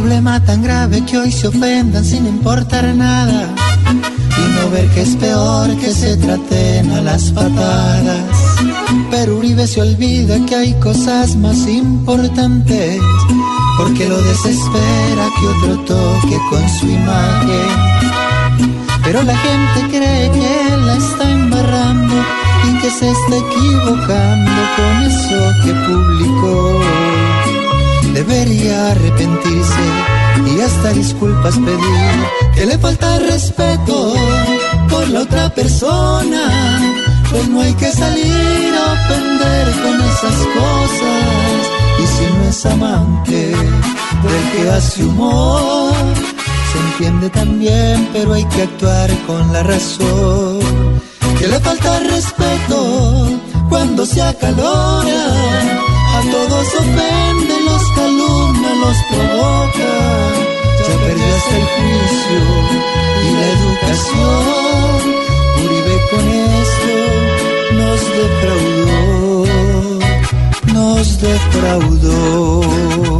Problema tan grave que hoy se ofendan sin importar nada y no ver que es peor que se traten a las patadas. Pero Uribe se olvida que hay cosas más importantes porque lo desespera que otro toque con su imagen. Pero la gente cree que la está embarrando y que se está equivocando con eso que publicó debería arrepentirse. Y hasta disculpas pedir que le falta respeto por la otra persona. Pues no hay que salir a ofender con esas cosas. Y si no es amante del que hace humor se entiende también pero hay que actuar con la razón. Que le falta respeto cuando se acalora a todos ofende, defraudó, nos defraudó.